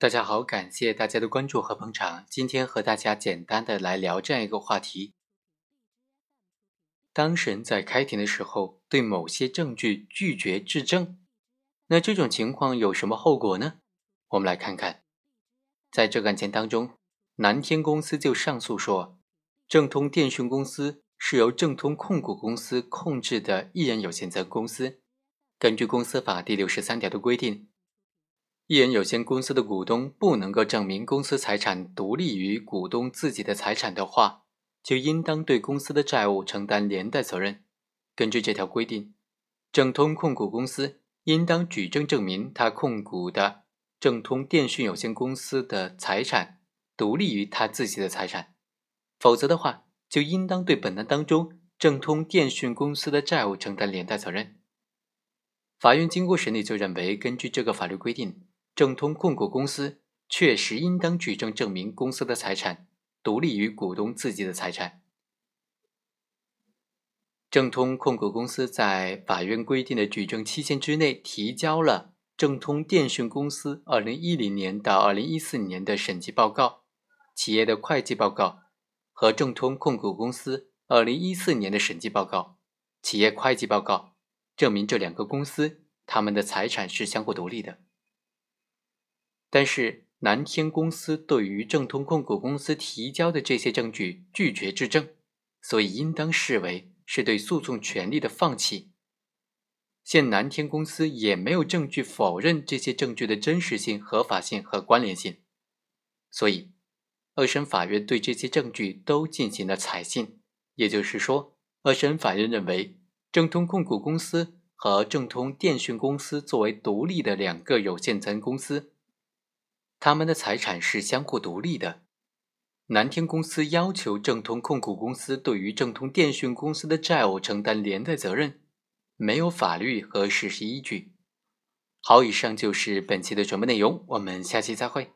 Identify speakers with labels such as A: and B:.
A: 大家好，感谢大家的关注和捧场。今天和大家简单的来聊这样一个话题：当事人在开庭的时候对某些证据拒绝质证，那这种情况有什么后果呢？我们来看看，在这个案件当中，南天公司就上诉说，正通电讯公司是由正通控股公司控制的一人有限责任公司，根据公司法第六十三条的规定。一人有限公司的股东不能够证明公司财产独立于股东自己的财产的话，就应当对公司的债务承担连带责任。根据这条规定，正通控股公司应当举证证明他控股的正通电讯有限公司的财产独立于他自己的财产，否则的话，就应当对本案当中正通电讯公司的债务承担连带责任。法院经过审理，就认为根据这个法律规定。正通控股公司确实应当举证证明公司的财产独立于股东自己的财产。正通控股公司在法院规定的举证期限之内提交了正通电讯公司二零一零年到二零一四年的审计报告、企业的会计报告和正通控股公司二零一四年的审计报告、企业会计报告，证明这两个公司他们的财产是相互独立的。但是南天公司对于正通控股公司提交的这些证据拒绝质证，所以应当视为是对诉讼权利的放弃。现南天公司也没有证据否认这些证据的真实性、合法性和关联性，所以二审法院对这些证据都进行了采信。也就是说，二审法院认为正通控股公司和正通电讯公司作为独立的两个有限责任公司。他们的财产是相互独立的。南天公司要求正通控股公司对于正通电讯公司的债务承担连带责任，没有法律和事实依据。好，以上就是本期的全部内容，我们下期再会。